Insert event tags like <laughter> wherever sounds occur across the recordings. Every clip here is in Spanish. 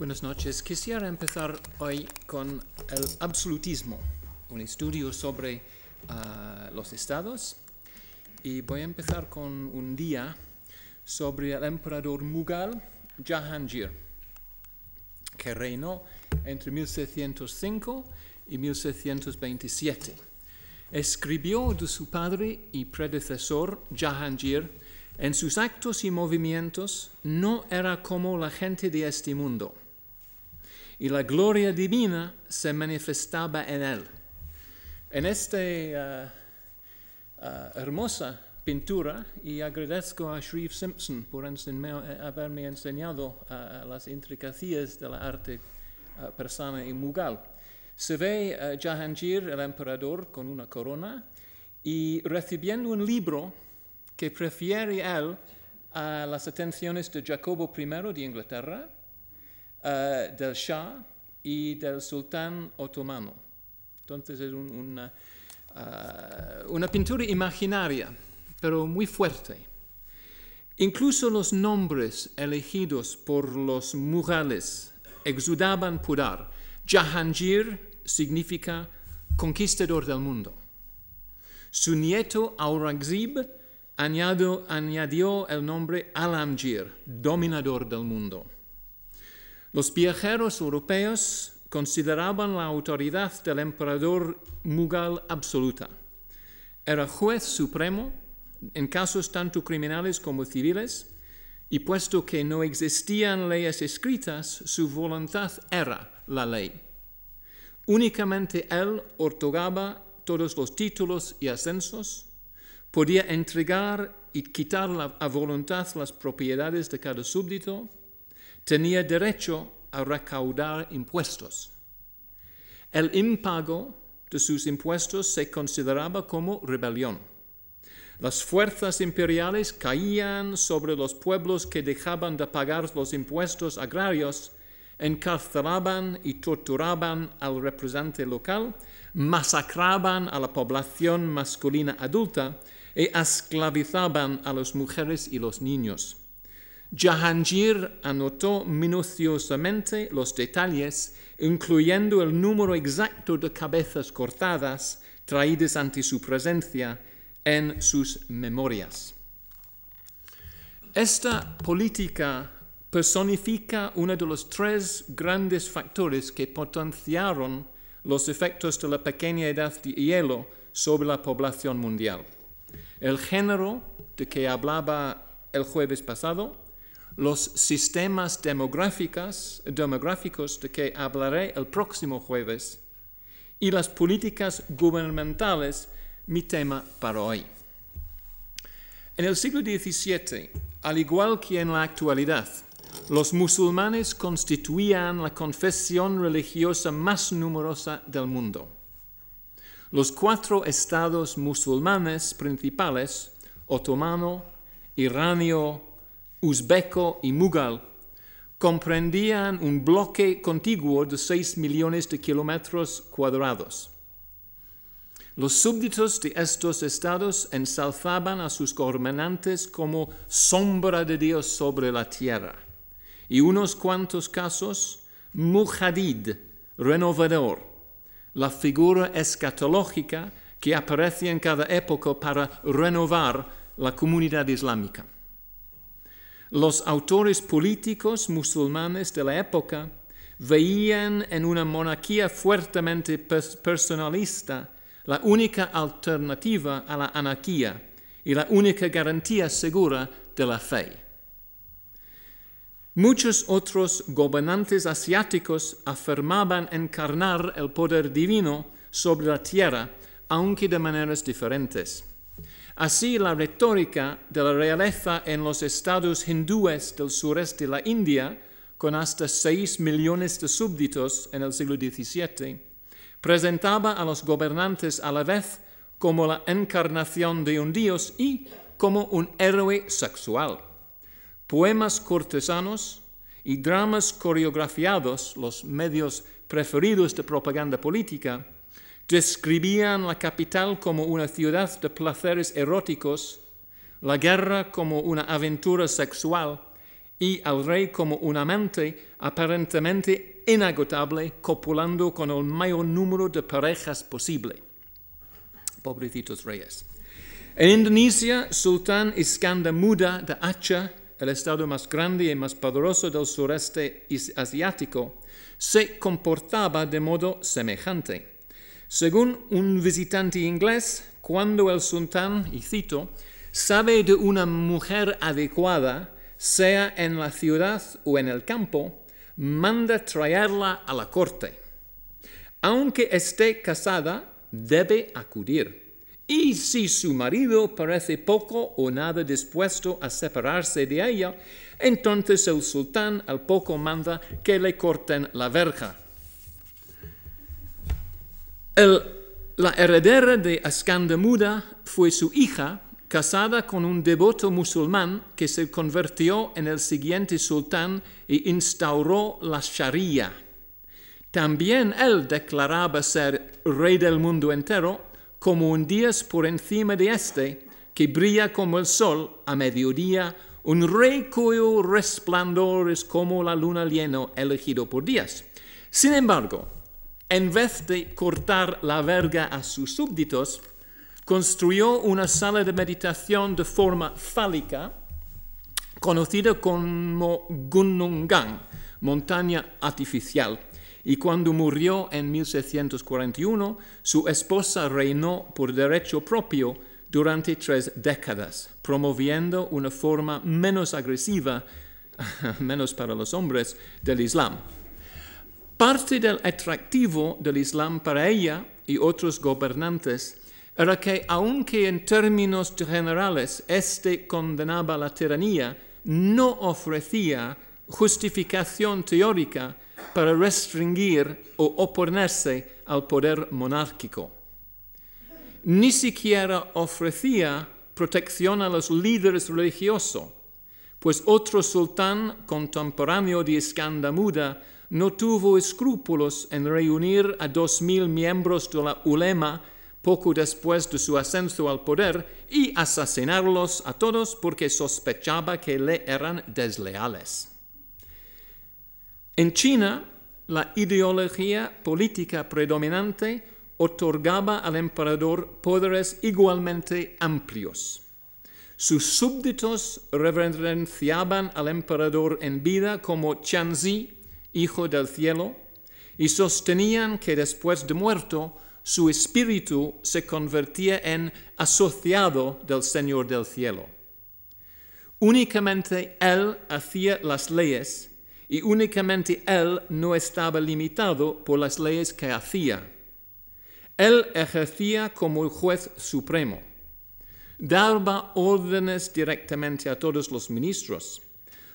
Buenas noches. Quisiera empezar hoy con el absolutismo, un estudio sobre uh, los estados. Y voy a empezar con un día sobre el emperador Mughal Jahangir, que reinó entre 1605 y 1627. Escribió de su padre y predecesor Jahangir en sus actos y movimientos no era como la gente de este mundo, y la gloria divina se manifestaba en él. En esta uh, uh, hermosa pintura, y agradezco a Shreve Simpson por haberme enseñado uh, las intricacias de la arte persana y mughal, se ve Jahangir, el emperador, con una corona y recibiendo un libro que prefiere él a las atenciones de Jacobo I de Inglaterra, uh, del Shah y del sultán otomano. Entonces es un, una, uh, una pintura imaginaria, pero muy fuerte. Incluso los nombres elegidos por los mughales exudaban pudor. Jahangir significa conquistador del mundo. Su nieto Aurangzeb añadió el nombre Alamgir, dominador del mundo. Los viajeros europeos consideraban la autoridad del emperador Mughal absoluta. Era juez supremo en casos tanto criminales como civiles, y puesto que no existían leyes escritas, su voluntad era la ley. Únicamente él otorgaba todos los títulos y ascensos, podía entregar y quitar a voluntad las propiedades de cada súbdito, tenía derecho a recaudar impuestos. El impago de sus impuestos se consideraba como rebelión. Las fuerzas imperiales caían sobre los pueblos que dejaban de pagar los impuestos agrarios, encarcelaban y torturaban al representante local, masacraban a la población masculina adulta y esclavizaban a las mujeres y los niños. Jahangir anotó minuciosamente los detalles, incluyendo el número exacto de cabezas cortadas traídas ante su presencia en sus memorias. Esta política personifica uno de los tres grandes factores que potenciaron los efectos de la pequeña edad de hielo sobre la población mundial el género de que hablaba el jueves pasado, los sistemas demográficos, de que hablaré el próximo jueves y las políticas gubernamentales, mi tema para hoy. En el siglo XVII, al igual que en la actualidad, los musulmanes constituían la confesión religiosa más numerosa del mundo. Los cuatro estados musulmanes principales, otomano, iranio, uzbeco y mughal, comprendían un bloque contiguo de seis millones de kilómetros cuadrados. Los súbditos de estos estados ensalzaban a sus gobernantes como sombra de Dios sobre la tierra, y unos cuantos casos, mujadid, renovador, la figura escatológica que aparece en cada época para renovar la comunidad islámica. Los autores políticos musulmanes de la época veían en una monarquía fuertemente personalista la única alternativa a la anarquía y la única garantía segura de la fe. Muchos otros gobernantes asiáticos afirmaban encarnar el poder divino sobre la tierra, aunque de maneras diferentes. Así, la retórica de la realeza en los estados hindúes del sureste de la India, con hasta 6 millones de súbditos en el siglo XVII, presentaba a los gobernantes a la vez como la encarnación de un dios y como un héroe sexual. Poemas cortesanos y dramas coreografiados, los medios preferidos de propaganda política, describían la capital como una ciudad de placeres eróticos, la guerra como una aventura sexual y al rey como un amante aparentemente inagotable, copulando con el mayor número de parejas posible. Pobrecitos reyes. En Indonesia, Sultán Iskandamuda de Aceh, el estado más grande y más poderoso del sureste asiático, se comportaba de modo semejante. Según un visitante inglés, cuando el sultán, y cito, sabe de una mujer adecuada, sea en la ciudad o en el campo, manda traerla a la corte. Aunque esté casada, debe acudir. Y si su marido parece poco o nada dispuesto a separarse de ella, entonces el sultán al poco manda que le corten la verja. La heredera de Ascandamuda fue su hija, casada con un devoto musulmán que se convirtió en el siguiente sultán y instauró la Sharia. También él declaraba ser rey del mundo entero como un día por encima de este, que brilla como el sol a mediodía, un rey cuyo resplandor es como la luna llena elegido por días. Sin embargo, en vez de cortar la verga a sus súbditos, construyó una sala de meditación de forma fálica, conocida como Gunungan, montaña artificial, y cuando murió en 1641, su esposa reinó por derecho propio durante tres décadas, promoviendo una forma menos agresiva, <laughs> menos para los hombres, del Islam. Parte del atractivo del Islam para ella y otros gobernantes era que, aunque en términos generales éste condenaba la tiranía, no ofrecía justificación teórica para restringir o oponerse al poder monárquico. Ni siquiera ofrecía protección a los líderes religiosos, pues otro sultán contemporáneo de Escandamuda no tuvo escrúpulos en reunir a dos mil miembros de la ulema poco después de su ascenso al poder y asesinarlos a todos porque sospechaba que le eran desleales. En China, la ideología política predominante otorgaba al emperador poderes igualmente amplios. Sus súbditos reverenciaban al emperador en vida como Chanzi, hijo del cielo, y sostenían que después de muerto su espíritu se convertía en asociado del Señor del cielo. Únicamente él hacía las leyes y únicamente él no estaba limitado por las leyes que hacía. Él ejercía como el juez supremo. Daba órdenes directamente a todos los ministros.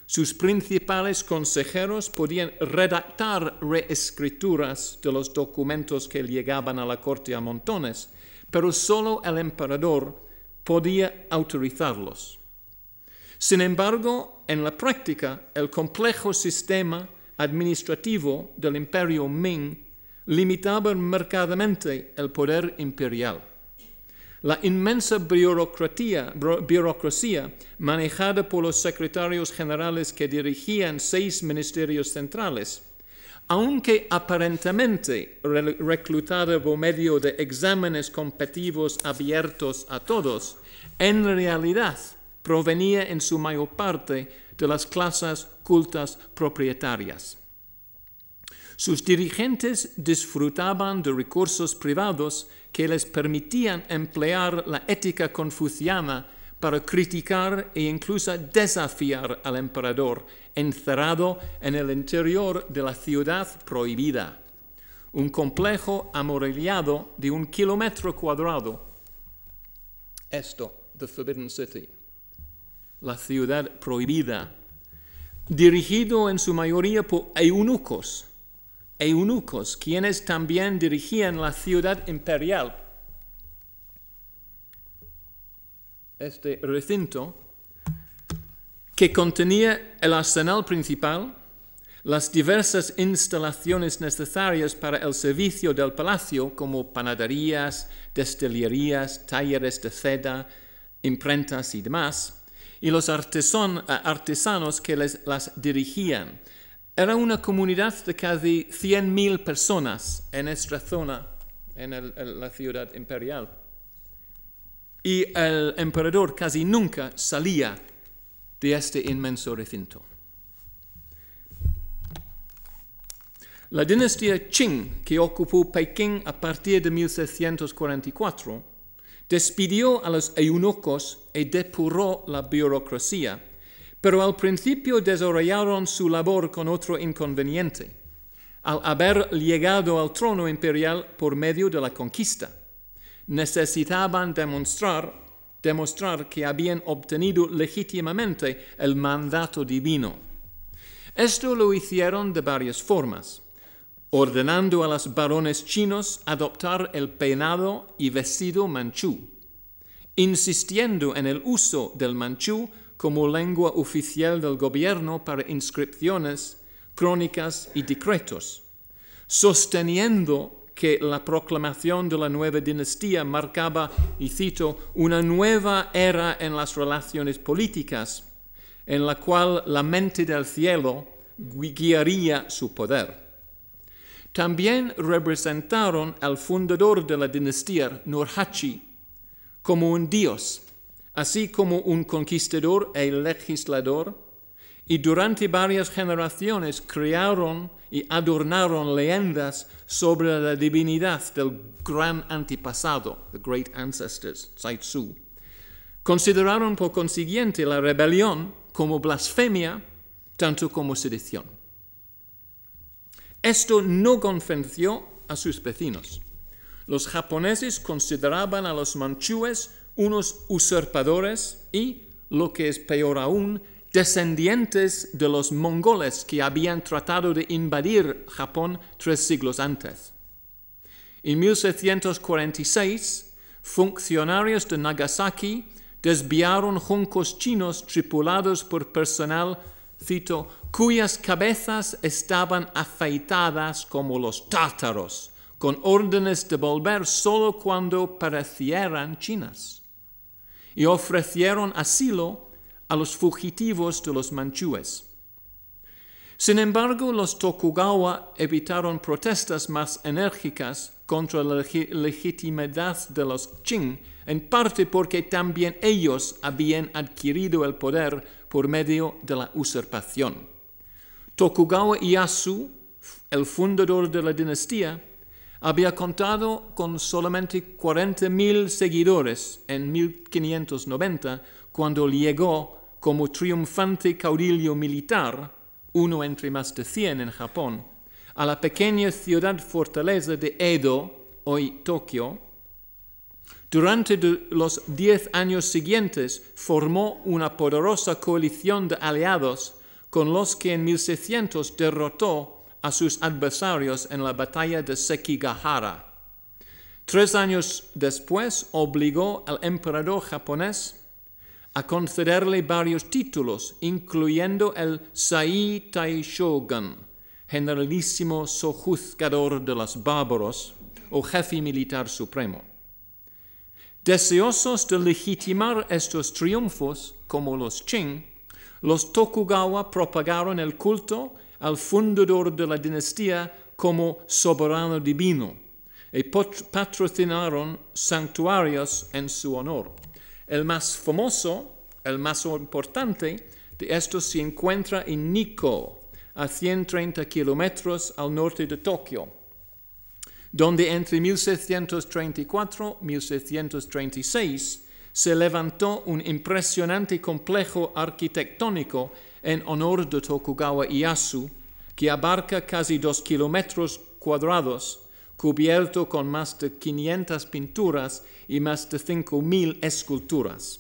Sus principales consejeros podían redactar reescrituras de los documentos que llegaban a la corte a montones, pero solo el emperador podía autorizarlos. Sin embargo, en la práctica, el complejo sistema administrativo del imperio Ming limitaba marcadamente el poder imperial. La inmensa burocracia, manejada por los secretarios generales que dirigían seis ministerios centrales, aunque aparentemente reclutada por medio de exámenes competitivos abiertos a todos, en realidad provenía en su mayor parte de las clases cultas propietarias. Sus dirigentes disfrutaban de recursos privados que les permitían emplear la ética confuciana para criticar e incluso desafiar al emperador encerrado en el interior de la ciudad prohibida, un complejo amurallado de un kilómetro cuadrado. Esto, the Forbidden City. La ciudad prohibida, dirigido en su mayoría por eunucos, eunucos, quienes también dirigían la ciudad imperial. Este recinto, que contenía el arsenal principal, las diversas instalaciones necesarias para el servicio del palacio, como panaderías, destilerías, talleres de seda, imprentas y demás, y los artesanos que les, las dirigían. Era una comunidad de casi 100.000 personas en esta zona, en la ciudad imperial. Y el emperador casi nunca salía de este inmenso recinto. La dinastía Qing, que ocupó Pekín a partir de 1644, despidió a los eunucos y depuró la burocracia, pero al principio desarrollaron su labor con otro inconveniente, al haber llegado al trono imperial por medio de la conquista. Necesitaban demostrar, demostrar que habían obtenido legítimamente el mandato divino. Esto lo hicieron de varias formas ordenando a los varones chinos adoptar el peinado y vestido manchú, insistiendo en el uso del manchú como lengua oficial del gobierno para inscripciones, crónicas y decretos, sosteniendo que la proclamación de la nueva dinastía marcaba, y cito, una nueva era en las relaciones políticas, en la cual la mente del cielo guiaría su poder. También representaron al fundador de la dinastía, Nurhaci, como un dios, así como un conquistador e legislador, y durante varias generaciones crearon y adornaron leyendas sobre la divinidad del gran antepasado, the great ancestors, Tsai Tzu. Consideraron por consiguiente la rebelión como blasfemia, tanto como sedición. Esto no convenció a sus vecinos. Los japoneses consideraban a los manchúes unos usurpadores y, lo que es peor aún, descendientes de los mongoles que habían tratado de invadir Japón tres siglos antes. En 1746, funcionarios de Nagasaki desviaron juncos chinos tripulados por personal, cito, cuyas cabezas estaban afeitadas como los tártaros, con órdenes de volver solo cuando parecieran chinas. Y ofrecieron asilo a los fugitivos de los manchúes. Sin embargo, los Tokugawa evitaron protestas más enérgicas contra la legitimidad de los Qing, en parte porque también ellos habían adquirido el poder por medio de la usurpación. Tokugawa Ieyasu, el fundador de la dinastía, había contado con solamente 40.000 seguidores en 1590 cuando llegó como triunfante caudillo militar, uno entre más de 100 en Japón, a la pequeña ciudad fortaleza de Edo, hoy Tokio. Durante los diez años siguientes formó una poderosa coalición de aliados con los que en 1600 derrotó a sus adversarios en la batalla de Sekigahara. Tres años después obligó al emperador japonés a concederle varios títulos, incluyendo el Sai Taishogun, generalísimo sojuzgador de los bárbaros o jefe militar supremo. Deseosos de legitimar estos triunfos, como los Qing, los Tokugawa propagaron el culto al fundador de la dinastía como soberano divino y patrocinaron santuarios en su honor. El más famoso, el más importante de estos se encuentra en Nikko, a 130 kilómetros al norte de Tokio, donde entre 1634 y 1636 se levantó un impresionante complejo arquitectónico en honor de Tokugawa Ieyasu, que abarca casi dos kilómetros cuadrados, cubierto con más de 500 pinturas y más de 5.000 esculturas.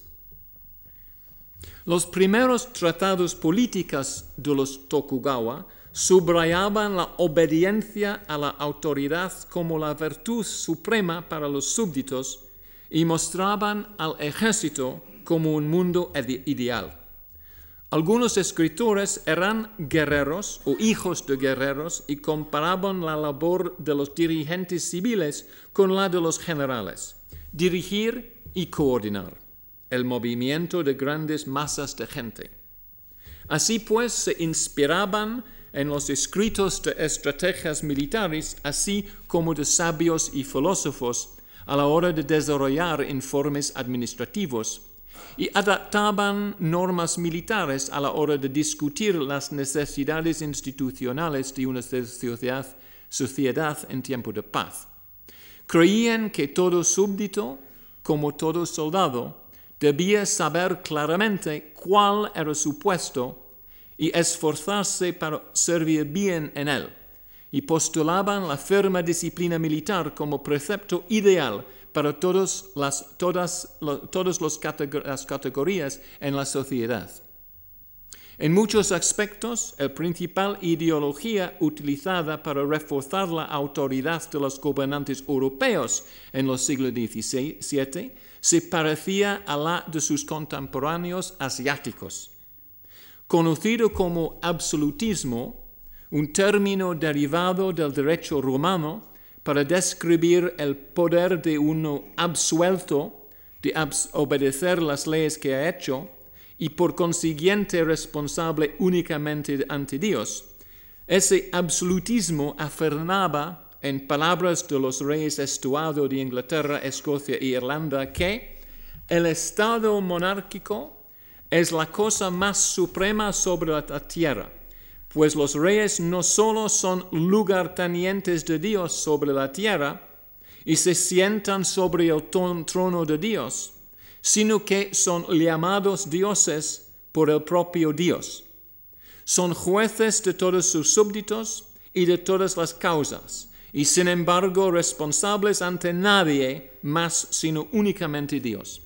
Los primeros tratados políticos de los Tokugawa subrayaban la obediencia a la autoridad como la virtud suprema para los súbditos y mostraban al ejército como un mundo ideal. Algunos escritores eran guerreros o hijos de guerreros y comparaban la labor de los dirigentes civiles con la de los generales, dirigir y coordinar. el movimiento de grandes masas de gente. Así pues, se inspiraban en los escritos de estrategias militares, así como de sabios y filósofos, a la hora de desarrollar informes administrativos, y adaptaban normas militares a la hora de discutir las necesidades institucionales de una sociedad, sociedad en tiempo de paz. Creían que todo súbdito, como todo soldado, debía saber claramente cuál era su puesto y esforzarse para servir bien en él, y postulaban la firme disciplina militar como precepto ideal para todos las, todas, todas las categorías en la sociedad. En muchos aspectos, la principal ideología utilizada para reforzar la autoridad de los gobernantes europeos en los siglos XVII se parecía a la de sus contemporáneos asiáticos. Conocido como absolutismo, un término derivado del derecho romano para describir el poder de uno absuelto de obedecer las leyes que ha hecho, y por consiguiente responsable únicamente ante Dios. Ese absolutismo afirmaba, en palabras de los reyes Estuado de Inglaterra, Escocia e Irlanda, que el Estado monárquico es la cosa más suprema sobre la tierra, pues los reyes no solo son lugartenientes de Dios sobre la tierra y se sientan sobre el trono de Dios, sino que son llamados dioses por el propio Dios. Son jueces de todos sus súbditos y de todas las causas, y sin embargo responsables ante nadie más sino únicamente Dios.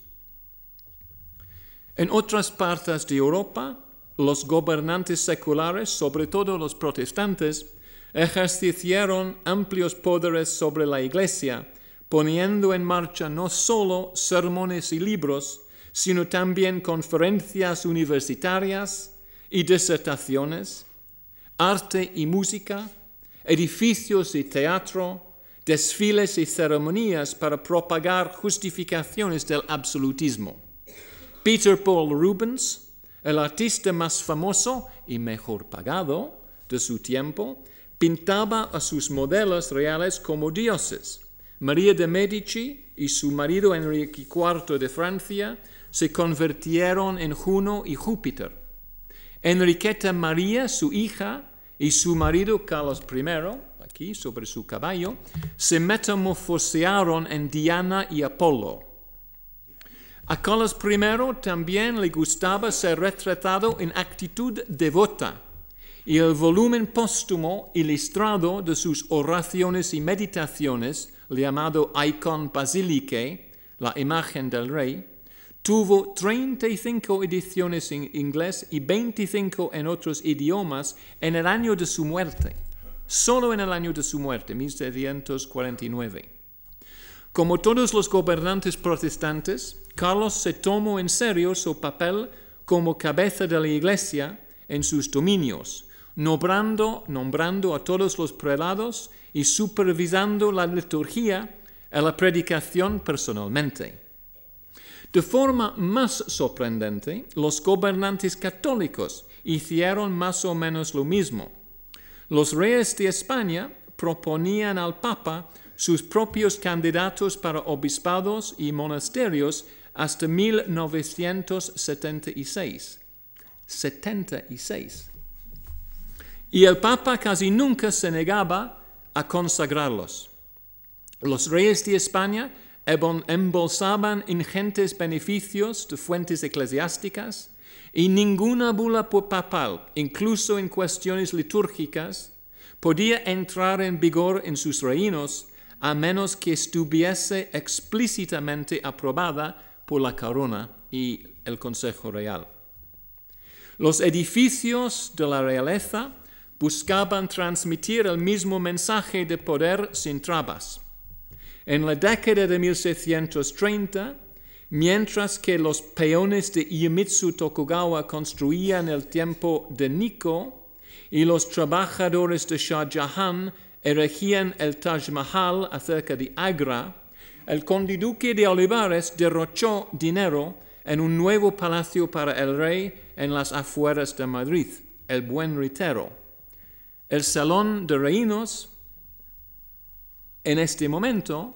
En otras partes de Europa, los gobernantes seculares, sobre todo los protestantes, ejercitaron amplios poderes sobre la Iglesia poniendo en marcha no solo sermones y libros, sino también conferencias universitarias y disertaciones, arte y música, edificios y teatro, desfiles y ceremonias para propagar justificaciones del absolutismo. Peter Paul Rubens, el artista más famoso y mejor pagado de su tiempo, pintaba a sus modelos reales como dioses María de Medici y su marido Enrique IV de Francia se convirtieron en Juno y Júpiter. Enriqueta María, su hija, y su marido Carlos I, aquí sobre su caballo, se metamorfosearon en Diana y Apolo. A Carlos I también le gustaba ser retratado en actitud devota y el volumen póstumo ilustrado de sus oraciones y meditaciones llamado Icon Basilique, la imagen del rey, tuvo 35 ediciones en inglés y 25 en otros idiomas en el año de su muerte, solo en el año de su muerte, 1749. Como todos los gobernantes protestantes, Carlos se tomó en serio su papel como cabeza de la iglesia en sus dominios, nombrando, nombrando a todos los prelados y supervisando la liturgia y la predicación personalmente. De forma más sorprendente, los gobernantes católicos hicieron más o menos lo mismo. Los reyes de España proponían al Papa sus propios candidatos para obispados y monasterios hasta 1976. 76. Y el Papa casi nunca se negaba a consagrarlos. Los reyes de España embolsaban ingentes beneficios de fuentes eclesiásticas y ninguna bula papal, incluso en cuestiones litúrgicas, podía entrar en vigor en sus reinos a menos que estuviese explícitamente aprobada por la corona y el Consejo Real. Los edificios de la realeza buscaban transmitir el mismo mensaje de poder sin trabas. En la década de 1630, mientras que los peones de Iemitsu Tokugawa construían el templo de Nikko y los trabajadores de Shah Jahan erigían el Taj Mahal acerca de Agra, el conde duque de Olivares derrochó dinero en un nuevo palacio para el rey en las afueras de Madrid, el Buen Ritero. El Salón de Reinos, en este momento,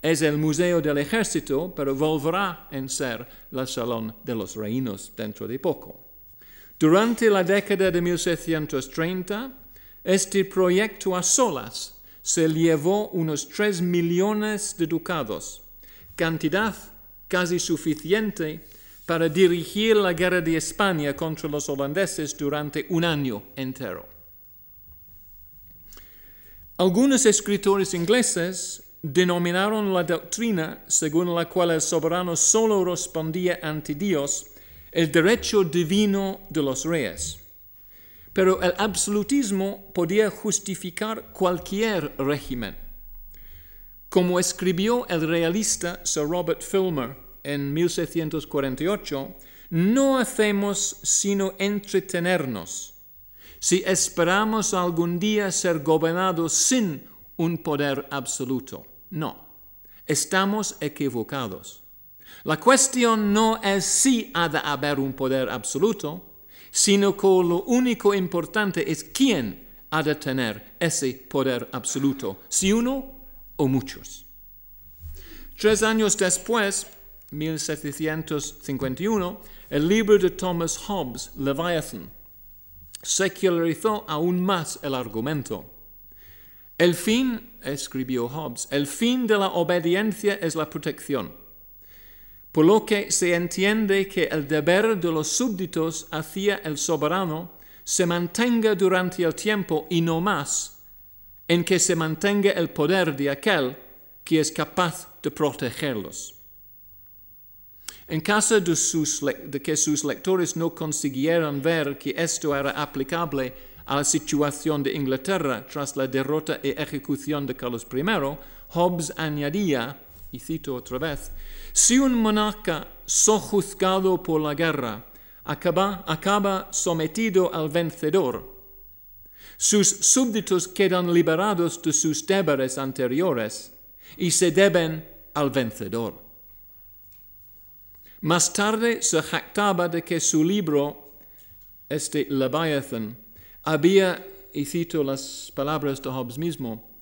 es el Museo del Ejército, pero volverá a ser el Salón de los Reinos dentro de poco. Durante la década de 1730, este proyecto a solas se llevó unos 3 millones de ducados, cantidad casi suficiente para dirigir la guerra de España contra los holandeses durante un año entero. Algunos escritores ingleses denominaron la doctrina según la cual el soberano solo respondía ante Dios el derecho divino de los reyes. Pero el absolutismo podía justificar cualquier régimen. Como escribió el realista Sir Robert Filmer en 1748, no hacemos sino entretenernos si esperamos algún día ser gobernados sin un poder absoluto. No, estamos equivocados. La cuestión no es si ha de haber un poder absoluto, sino que lo único importante es quién ha de tener ese poder absoluto, si uno o muchos. Tres años después, 1751, el libro de Thomas Hobbes, Leviathan, secularizó aún más el argumento. El fin, escribió Hobbes, el fin de la obediencia es la protección, por lo que se entiende que el deber de los súbditos hacia el soberano se mantenga durante el tiempo y no más, en que se mantenga el poder de aquel que es capaz de protegerlos. En caso de, que sus lectores no consiguieran ver que esto era aplicable a la situación de Inglaterra tras la derrota y ejecución de Carlos I, Hobbes añadía, y cito otra vez, si un monarca sojuzgado por la guerra acaba, sometido al vencedor, sus súbditos quedan liberados de sus deberes anteriores y se deben al vencedor. Más tarde se jactaba de que su libro, este Leviathan, había, y cito las palabras de Hobbes mismo,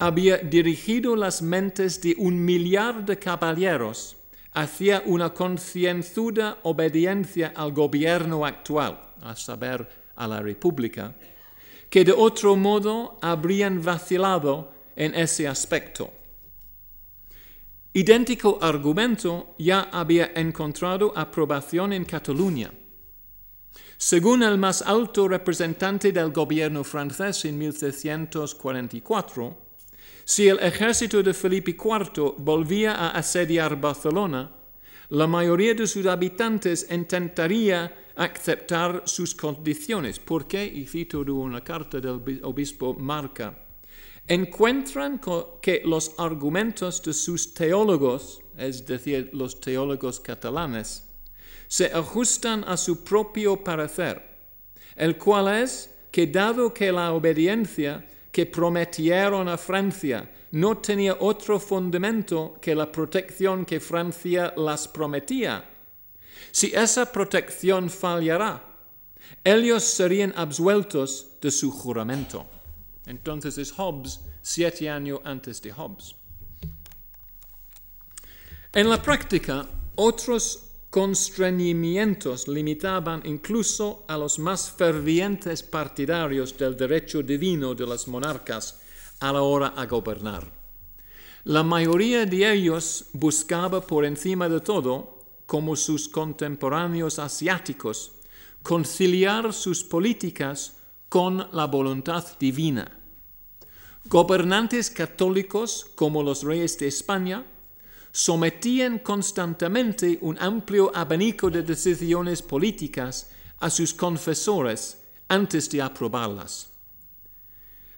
había dirigido las mentes de un millar de caballeros hacia una concienzuda obediencia al gobierno actual, a saber, a la República, que de otro modo habrían vacilado en ese aspecto. Idéntico argumento ya había encontrado aprobación en Cataluña. Según el más alto representante del gobierno francés en 1744, si el ejército de Felipe IV volvía a asediar Barcelona, la mayoría de sus habitantes intentaría aceptar sus condiciones, porque, y cito de una carta del obispo Marca, encuentran que los argumentos de sus teólogos, es decir, los teólogos catalanes, se ajustan a su propio parecer, el cual es que dado que la obediencia que prometieron a Francia no tenía otro fundamento que la protección que Francia las prometía, si esa protección fallará, ellos serían absueltos de su juramento. Entonces es Hobbes, siete años antes de Hobbes. En la práctica, otros constreñimientos limitaban incluso a los más fervientes partidarios del derecho divino de los monarcas a la hora a gobernar. La mayoría de ellos buscaba por encima de todo, como sus contemporáneos asiáticos, conciliar sus políticas con la voluntad divina. Gobernantes católicos como los reyes de España sometían constantemente un amplio abanico de decisiones políticas a sus confesores antes de aprobarlas.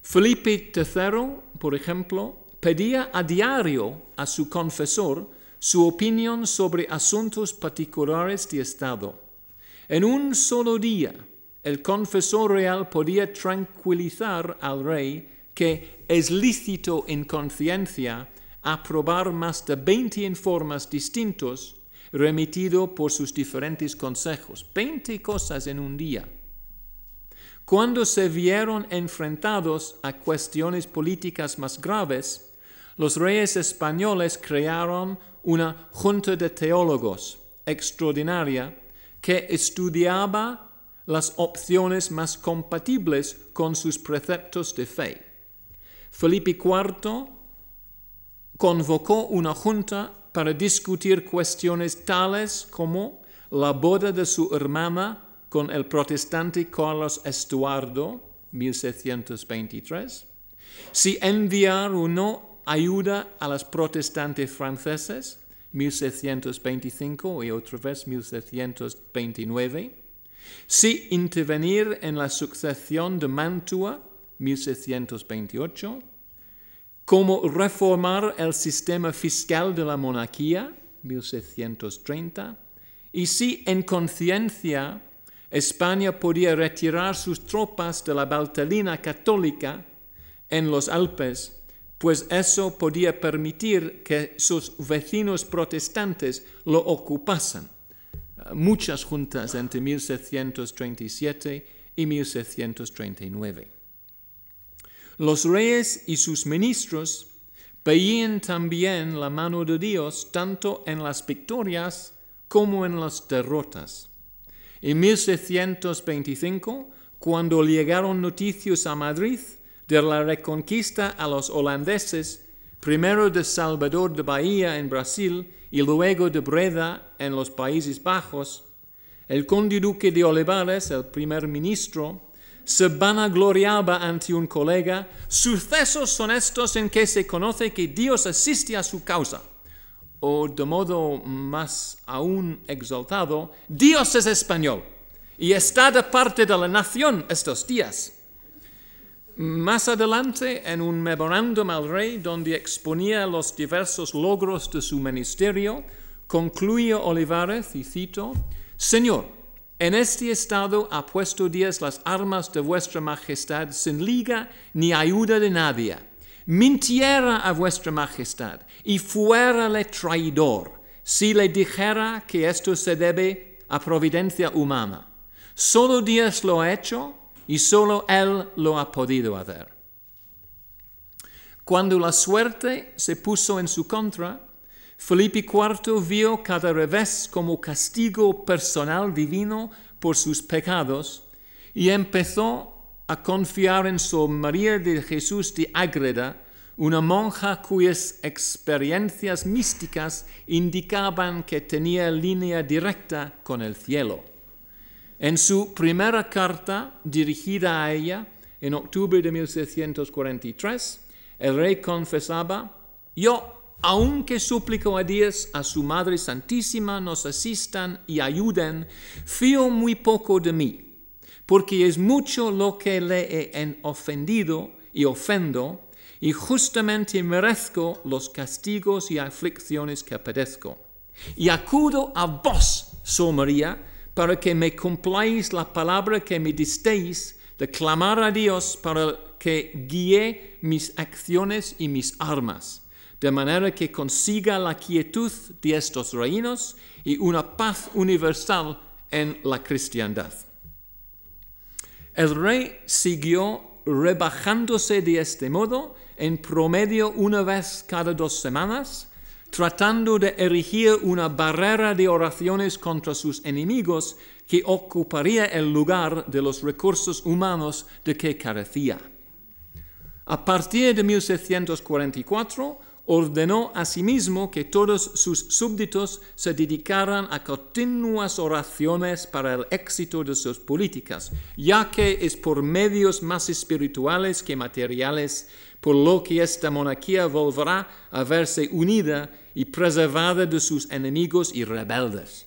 Felipe III, por ejemplo, pedía a diario a su confesor su opinión sobre asuntos particulares de Estado. En un solo día, el confesor real podía tranquilizar al rey que es lícito en conciencia aprobar más de 20 informes distintos remitido por sus diferentes consejos. Veinte cosas en un día. Cuando se vieron enfrentados a cuestiones políticas más graves, los reyes españoles crearon una junta de teólogos extraordinaria que estudiaba las opciones más compatibles con sus preceptos de fe. Felipe IV convocó una junta para discutir cuestiones tales como la boda de su hermana con el protestante Carlos Estuardo, 1723, si enviar o no ayuda a los protestantes franceses, 1725 y otra vez 1729, si intervenir en la sucesión de Mantua, 1728, cómo reformar el sistema fiscal de la monarquía, 1730, y si en conciencia España podía retirar sus tropas de la Valtelina católica en los Alpes, pues eso podía permitir que sus vecinos protestantes lo ocupasen. Muchas juntas entre 1737 y 1739. Los reyes y sus ministros veían también la mano de Dios tanto en las victorias como en las derrotas. En 1725, cuando llegaron noticias a Madrid de la reconquista a los holandeses, primero de Salvador de Bahía en Brasil y luego de Breda en los Países Bajos, el conde duque de Olivares, el primer ministro, se vanagloriaba ante un colega, sucesos son estos en que se conoce que Dios asiste a su causa. O de modo más aún exaltado, Dios es español y está de parte de la nación estos días. Más adelante, en un memorándum al rey donde exponía los diversos logros de su ministerio, concluye Olivares, y cito, Señor, en este estado ha puesto Dios las armas de vuestra majestad sin liga ni ayuda de nadie. Mintiera a vuestra majestad y fuérale traidor si le dijera que esto se debe a providencia humana. Solo Dios lo ha hecho y solo Él lo ha podido hacer. Cuando la suerte se puso en su contra, Felipe IV vio cada revés como castigo personal divino por sus pecados y empezó a confiar en su María de Jesús de Ágreda, una monja cuyas experiencias místicas indicaban que tenía línea directa con el cielo. En su primera carta dirigida a ella, en octubre de 1643, el rey confesaba, yo aunque suplico a Dios, a su Madre Santísima, nos asistan y ayuden, fío muy poco de mí, porque es mucho lo que le he ofendido y ofendo, y justamente merezco los castigos y aflicciones que padezco. Y acudo a vos, Sol María, para que me cumpláis la palabra que me disteis de clamar a Dios para que guíe mis acciones y mis armas de manera que consiga la quietud de estos reinos y una paz universal en la cristiandad. El rey siguió rebajándose de este modo, en promedio una vez cada dos semanas, tratando de erigir una barrera de oraciones contra sus enemigos que ocuparía el lugar de los recursos humanos de que carecía. A partir de 1644, ordenó asimismo que todos sus súbditos se dedicaran a continuas oraciones para el éxito de sus políticas, ya que es por medios más espirituales que materiales por lo que esta monarquía volverá a verse unida y preservada de sus enemigos y rebeldes.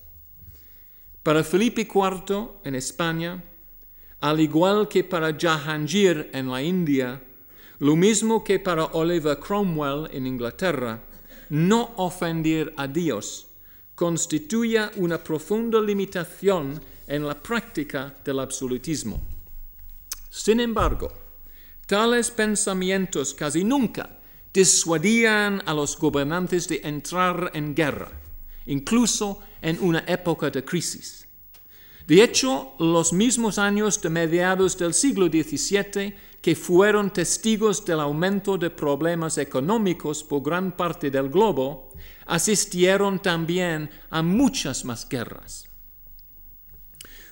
Para Felipe IV en España, al igual que para Jahangir en la India, lo mismo que para Oliver Cromwell en Inglaterra, no ofender a Dios constituye una profunda limitación en la práctica del absolutismo. Sin embargo, tales pensamientos casi nunca disuadían a los gobernantes de entrar en guerra, incluso en una época de crisis. De hecho, los mismos años de mediados del siglo XVII que fueron testigos del aumento de problemas económicos por gran parte del globo, asistieron también a muchas más guerras.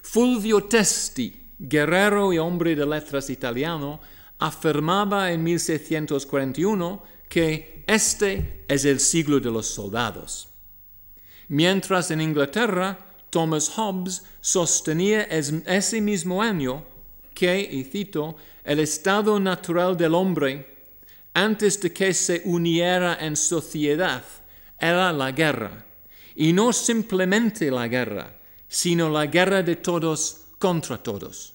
Fulvio Testi, guerrero y hombre de letras italiano, afirmaba en 1641 que este es el siglo de los soldados. Mientras en Inglaterra, Thomas Hobbes sostenía ese mismo año que, y cito, el estado natural del hombre, antes de que se uniera en sociedad, era la guerra, y no simplemente la guerra, sino la guerra de todos contra todos.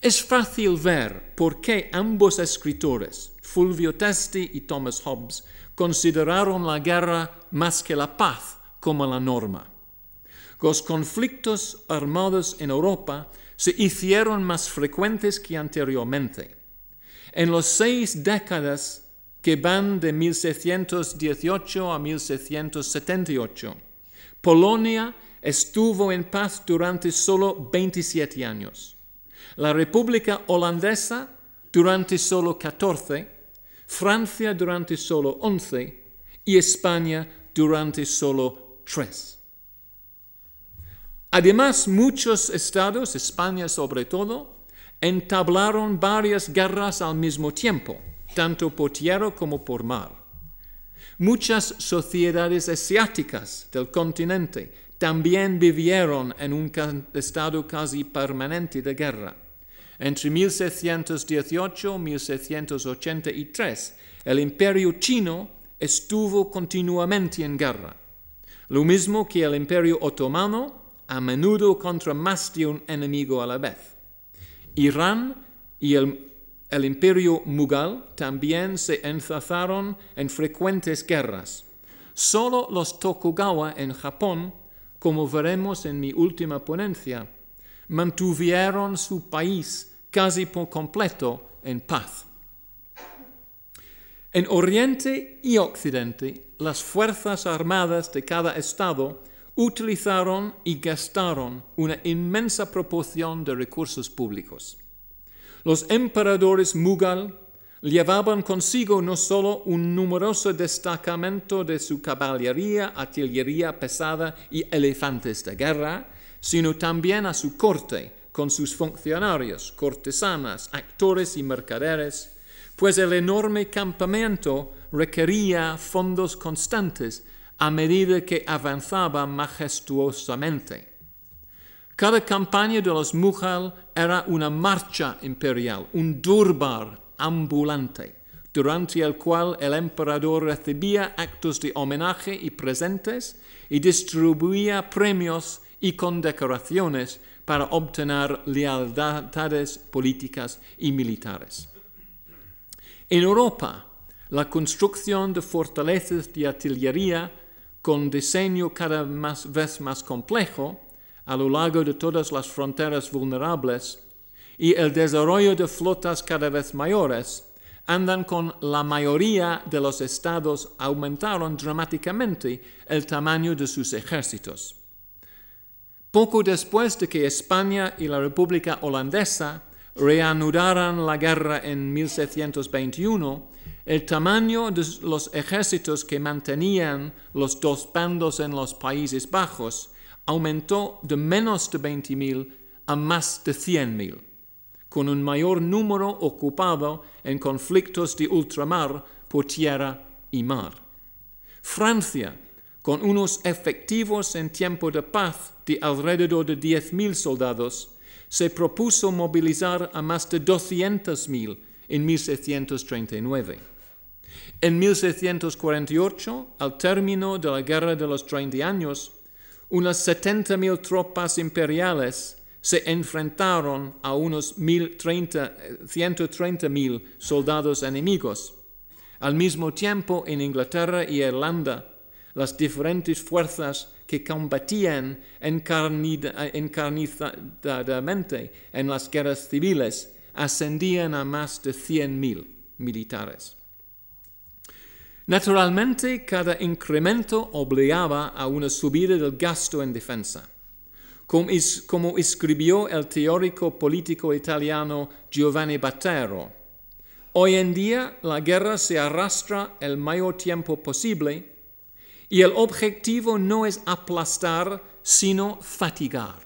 Es fácil ver por qué ambos escritores, Fulvio Testi y Thomas Hobbes, consideraron la guerra más que la paz como la norma. Los conflictos armados en Europa se hicieron más frecuentes que anteriormente. En las seis décadas que van de 1618 a 1678, Polonia estuvo en paz durante solo 27 años. La República Holandesa durante solo 14, Francia durante solo 11 y España durante solo 3. Además, muchos estados, España sobre todo, entablaron varias guerras al mismo tiempo, tanto por tierra como por mar. Muchas sociedades asiáticas del continente también vivieron en un estado casi permanente de guerra. Entre 1618 y 1683, el imperio chino estuvo continuamente en guerra, lo mismo que el imperio otomano a menudo contra más de un enemigo a la vez. Irán y el, imperio Mughal también se enzazaron en frecuentes guerras. Solo los Tokugawa en Japón, como veremos en mi última ponencia, mantuvieron su país casi por completo en paz. En Oriente y Occidente, las fuerzas armadas de cada estado utilizaron y gastaron una inmensa proporción de recursos públicos. Los emperadores Mughal llevaban consigo no solo un numeroso destacamento de su caballería, artillería pesada y elefantes de guerra, sino también a su corte, con sus funcionarios, cortesanas, actores y mercaderes, pues el enorme campamento requería fondos constantes a medida que avanzaba majestuosamente. Cada campaña de los Mughal era una marcha imperial, un durbar ambulante, durante el cual el emperador recibía actos de homenaje y presentes y distribuía premios y condecoraciones para obtener lealtades políticas y militares. En Europa, la construcción de fortalezas de artillería con diseño cada vez más complejo a lo largo de todas las fronteras vulnerables y el desarrollo de flotas cada vez mayores, andan con la mayoría de los estados aumentaron dramáticamente el tamaño de sus ejércitos. Poco después de que España y la República Holandesa reanudaran la guerra en 1721, el tamaño de los ejércitos que mantenían los dos bandos en los Países Bajos aumentó de menos de 20.000 a más de 100.000, con un mayor número ocupado en conflictos de ultramar por tierra y mar. Francia, con unos efectivos en tiempo de paz de alrededor de 10.000 soldados, se propuso movilizar a más de 200.000 en 1739. En 1648, al término de la Guerra de los Treinta Años, unas 70.000 tropas imperiales se enfrentaron a unos 130.000 soldados enemigos. Al mismo tiempo, en Inglaterra y Irlanda, las diferentes fuerzas que combatían encarnizadamente en las guerras civiles ascendían a más de 100.000 militares. Naturalmente, cada incremento obligaba a una subida del gasto en defensa. Como, es, como escribió el teórico político italiano Giovanni Battero, hoy en día la guerra se arrastra el mayor tiempo posible y el objetivo no es aplastar, sino fatigar,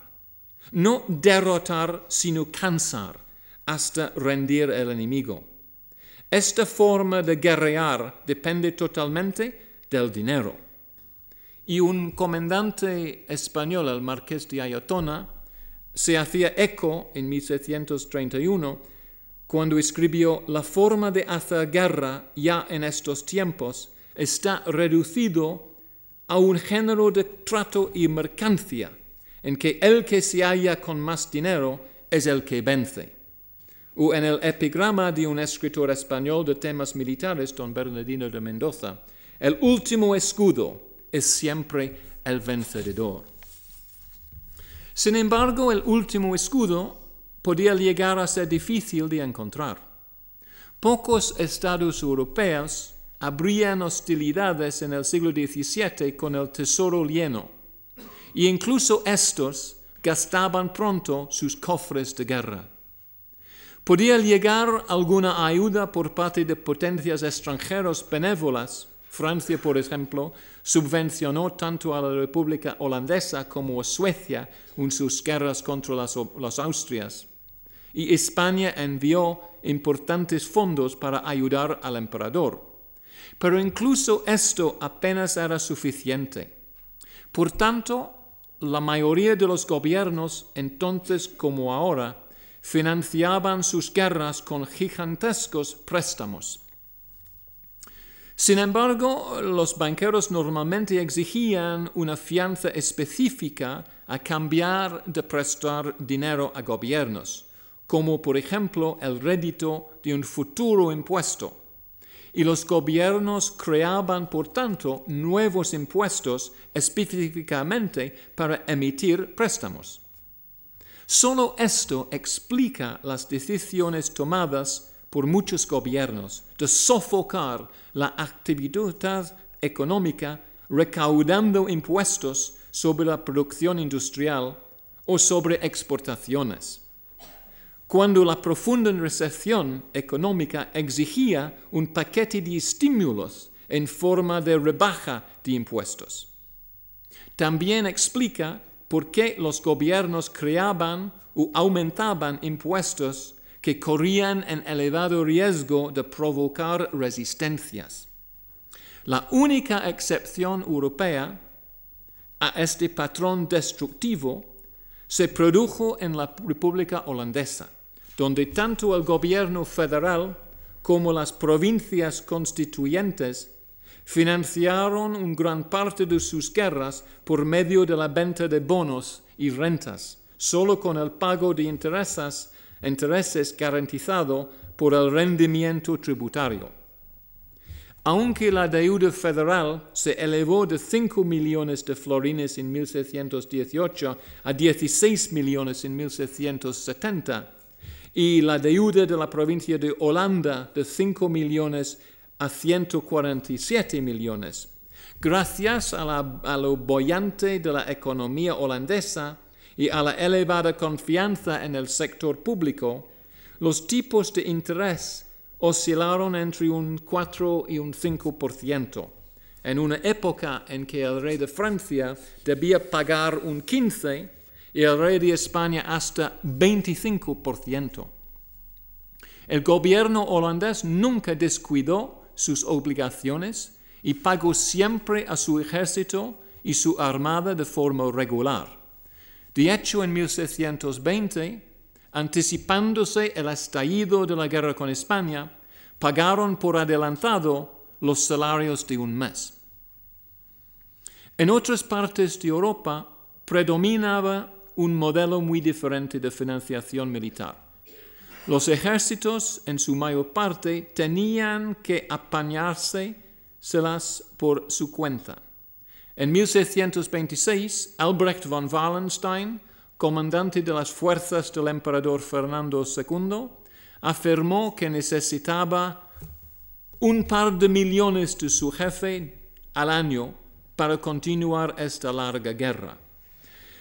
no derrotar, sino cansar hasta rendir el enemigo. Esta forma de guerrear depende totalmente del dinero. Y un comandante español, el marqués de Ayotona, se hacía eco en 1731 cuando escribió La forma de hacer guerra ya en estos tiempos está reducido a un género de trato y mercancía, en que el que se halla con más dinero es el que vence o en el epigrama de un escritor español de temas militares, don Bernardino de Mendoza, el último escudo es siempre el vencedor. Sin embargo, el último escudo podía llegar a ser difícil de encontrar. Pocos estados europeos habrían hostilidades en el siglo XVII con el tesoro lleno, y incluso estos gastaban pronto sus cofres de guerra. Podía llegar alguna ayuda por parte de potencias extranjeras benévolas. Francia, por ejemplo, subvencionó tanto a la República Holandesa como a Suecia en sus guerras contra las, las Austrias. Y España envió importantes fondos para ayudar al emperador. Pero incluso esto apenas era suficiente. Por tanto, la mayoría de los gobiernos, entonces como ahora, financiaban sus guerras con gigantescos préstamos. Sin embargo, los banqueros normalmente exigían una fianza específica a cambiar de prestar dinero a gobiernos, como por ejemplo el rédito de un futuro impuesto. Y los gobiernos creaban, por tanto, nuevos impuestos específicamente para emitir préstamos. Solo esto explica las decisiones tomadas por muchos gobiernos de sofocar la actividad económica recaudando impuestos sobre la producción industrial o sobre exportaciones. Cuando la profunda recesión económica exigía un paquete de estímulos en forma de rebaja de impuestos. También explica por qué los gobiernos creaban o aumentaban impuestos que corrían en elevado riesgo de provocar resistencias. La única excepción europea a este patrón destructivo se produjo en la República Holandesa, donde tanto el gobierno federal como las provincias constituyentes financiaron una gran parte de sus guerras por medio de la venta de bonos y rentas, solo con el pago de intereses, intereses garantizado por el rendimiento tributario. Aunque la deuda federal se elevó de 5 millones de florines en 1618 a 16 millones en 1670, y la deuda de la provincia de Holanda de 5 millones a 147 millones. Gracias a, lo bollante de la economía holandesa y a la elevada confianza en el sector público, los tipos de interés oscilaron entre un 4 y un 5%, en una época en que el rey de Francia debía pagar un 15 y el rey de España hasta 25%. El gobierno holandés nunca descuidó sus obligaciones y pagó siempre a su ejército y su armada de forma regular. De hecho, en 1620, anticipándose el estallido de la guerra con España, pagaron por adelantado los salarios de un mes. En otras partes de Europa predominaba un modelo muy diferente de financiación militar. Los ejércitos, en su mayor parte, tenían que apañárselas por su cuenta. En 1626, Albrecht von Wallenstein, comandante de las fuerzas del emperador Fernando II, afirmó que necesitaba un par de millones de su jefe al año para continuar esta larga guerra.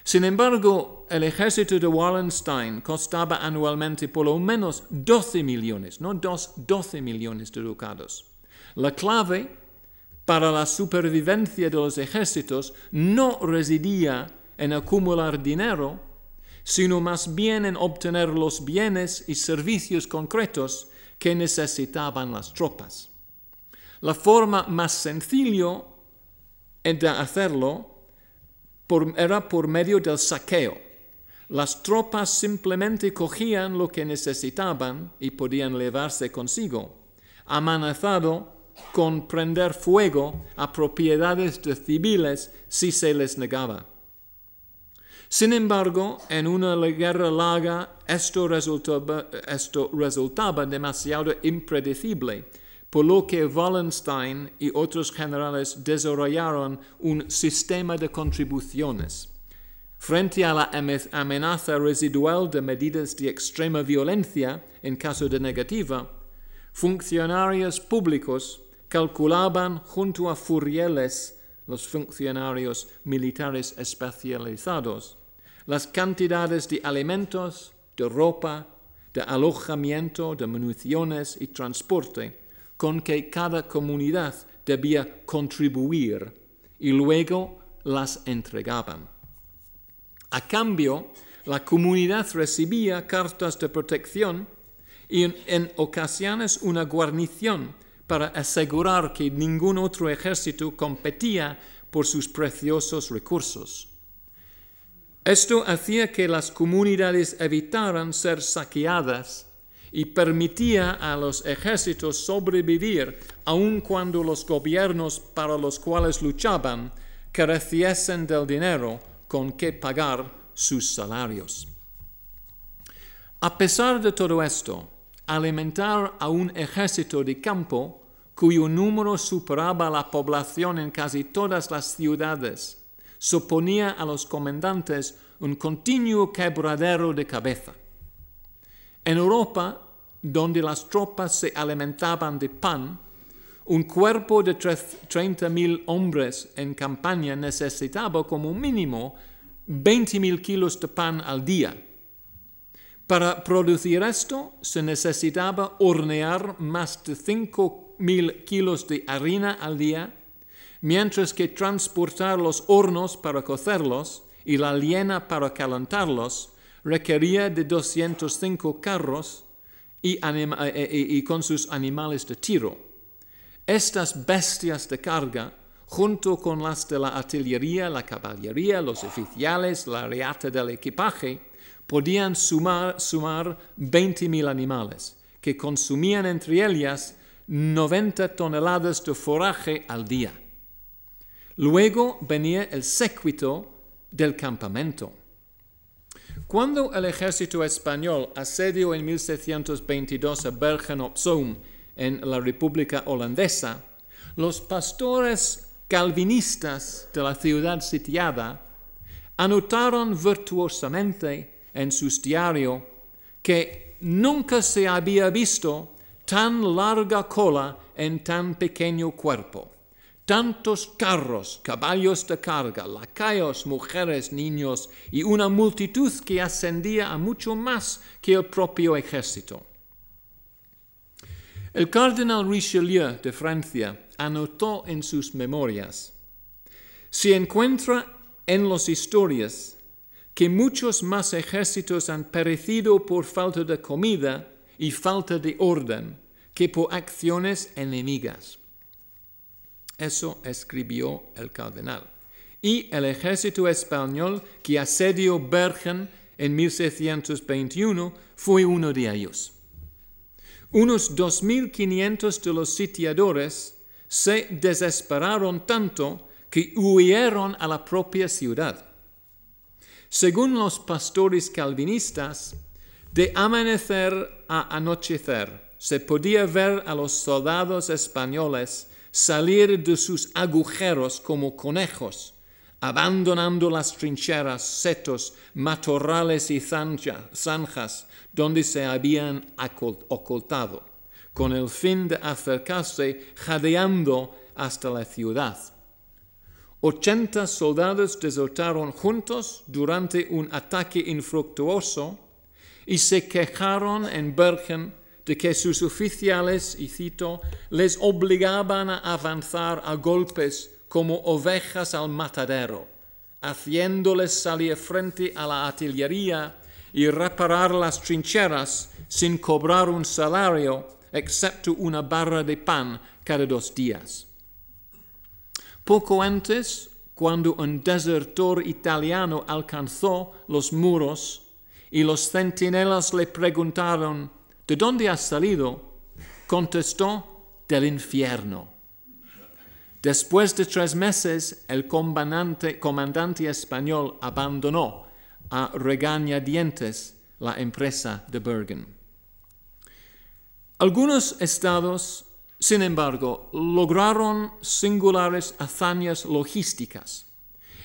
Sin embargo, el ejército de Wallenstein costaba anualmente por lo menos 12 millones, no dos, 12 millones de ducados. La clave para la supervivencia de los ejércitos no residía en acumular dinero, sino más bien en obtener los bienes y servicios concretos que necesitaban las tropas. La forma más sencilla de hacerlo era por medio del saqueo. Las tropas simplemente cogían lo que necesitaban y podían llevarse consigo, amenazado con prender fuego a propiedades de civiles si se les negaba. Sin embargo, en una guerra larga esto resultaba, esto resultaba demasiado impredecible por lo que Wallenstein y otros generales desarrollaron un sistema de contribuciones. Frente a la amenaza residual de medidas de extrema violencia en caso de negativa, funcionarios públicos calculaban junto a furieles, los funcionarios militares especializados, las cantidades de alimentos, de ropa, de alojamiento, de municiones y transporte con que cada comunidad debía contribuir y luego las entregaban. A cambio, la comunidad recibía cartas de protección y en, ocasiones una guarnición para asegurar que ningún otro ejército competía por sus preciosos recursos. Esto hacía que las comunidades evitaran ser saqueadas y permitía a los ejércitos sobrevivir aun cuando los gobiernos para los cuales luchaban careciesen del dinero con que pagar sus salarios. A pesar de todo esto, alimentar a un ejército de campo cuyo número superaba la población en casi todas las ciudades, suponía a los comandantes un continuo quebradero de cabeza. En Europa, donde las tropas se alimentaban de pan, un cuerpo de 30.000 hombres en campaña necesitaba como mínimo 20.000 kilos de pan al día. Para producir esto se necesitaba hornear más de 5.000 kilos de harina al día, mientras que transportar los hornos para cocerlos y la liena para calentarlos requería de 205 carros eh, eh, y, con sus animales de tiro. Estas bestias de carga, junto con las de la artillería, la caballería, los oficiales, la reata del equipaje, podían sumar, sumar 20.000 animales, que consumían entre ellas 90 toneladas de forraje al día. Luego venía el séquito del campamento. Cuando el ejército español asedió en 1622 a Bergen op Zoom en la República Holandesa, los pastores calvinistas de la ciudad sitiada anotaron virtuosamente en sus diarios que nunca se había visto tan larga cola en tan pequeño cuerpo tantos carros, caballos de carga, lacayos, mujeres, niños y una multitud que ascendía a mucho más que el propio ejército. El cardenal Richelieu de Francia anotó en sus memorias, se encuentra en las historias que muchos más ejércitos han perecido por falta de comida y falta de orden que por acciones enemigas. Eso escribió el cardenal. Y el ejército español que asedió Bergen en 1621 fue uno de ellos. Unos 2.500 de los sitiadores se desesperaron tanto que huyeron a la propia ciudad. Según los pastores calvinistas, de amanecer a anochecer se podía ver a los soldados españoles salir de sus agujeros como conejos, abandonando las trincheras, setos, matorrales y zanjas donde se habían ocultado, con el fin de acercarse jadeando hasta la ciudad. Ochenta soldados desertaron juntos durante un ataque infructuoso y se quejaron en Bergen de que sus oficiales, y cito, les obligaban a avanzar a golpes como ovejas al matadero, haciéndoles salir frente a la artillería y reparar las trincheras sin cobrar un salario excepto una barra de pan cada dos días. Poco antes, cuando un desertor italiano alcanzó los muros y los centinelas le preguntaron, ¿de dónde has salido? contestó, del infierno. Después de tres meses, el comandante, comandante español abandonó a regañadientes la empresa de Bergen. Algunos estados sin embargo, lograron singulares hazañas logísticas.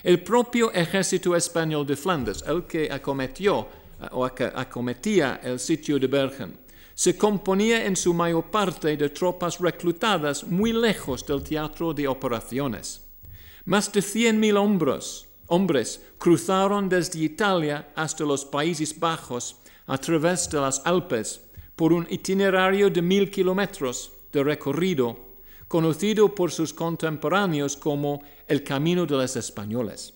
El propio ejército español de Flandes, el que acometió eh, o acometía el sitio de Bergen, se componía en su mayor parte de tropas reclutadas muy lejos del teatro de operaciones. Más de 100.000 hombres, hombres cruzaron desde Italia hasta los Países Bajos a través de las Alpes por un itinerario de mil kilómetros de recorrido, conocido por sus contemporáneos como el Camino de los Españoles.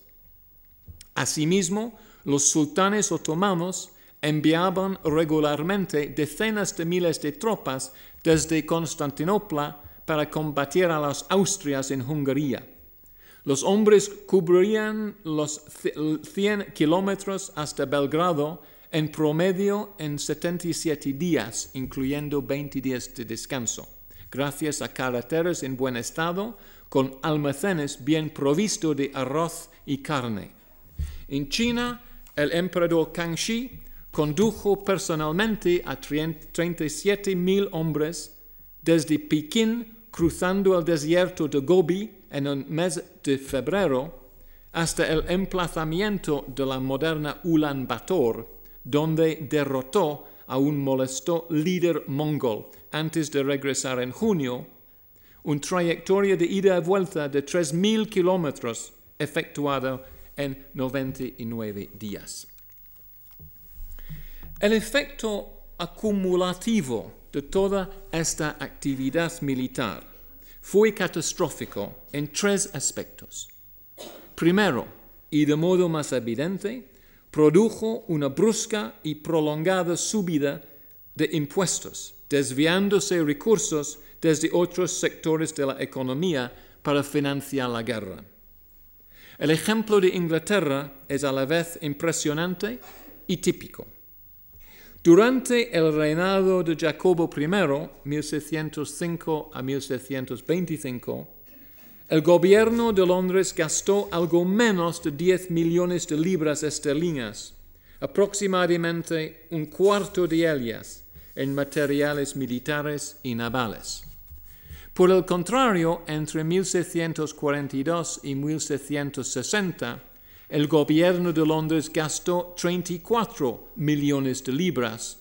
Asimismo, los sultanes otomanos enviaban regularmente decenas de miles de tropas desde Constantinopla para combatir a las Austrias en Hungría. Los hombres cubrirían los 100 kilómetros hasta Belgrado en promedio en 77 días, incluyendo 20 días de descanso gracias a carreteras en buen estado, con almacenes bien provistos de arroz y carne. En China, el emperador Kangxi condujo personalmente a 37 mil hombres desde Pekín, cruzando el desierto de Gobi en el mes de febrero, hasta el emplazamiento de la moderna Ulan Bator, donde derrotó a un molesto líder mongol antes de regresar en junio, una trayectoria de ida y vuelta de 3.000 kilómetros efectuada en 99 días. El efecto acumulativo de toda esta actividad militar fue catastrófico en tres aspectos. Primero, y de modo más evidente, produjo una brusca y prolongada subida de impuestos, desviándose recursos desde otros sectores de la economía para financiar la guerra. El ejemplo de Inglaterra es a la vez impresionante y típico. Durante el reinado de Jacobo I, 1605 a 1625, el gobierno de Londres gastó algo menos de 10 millones de libras esterlinas, aproximadamente un cuarto de ellas en materiales militares y navales. Por el contrario, entre 1642 y 1660, el gobierno de Londres gastó 34 millones de libras,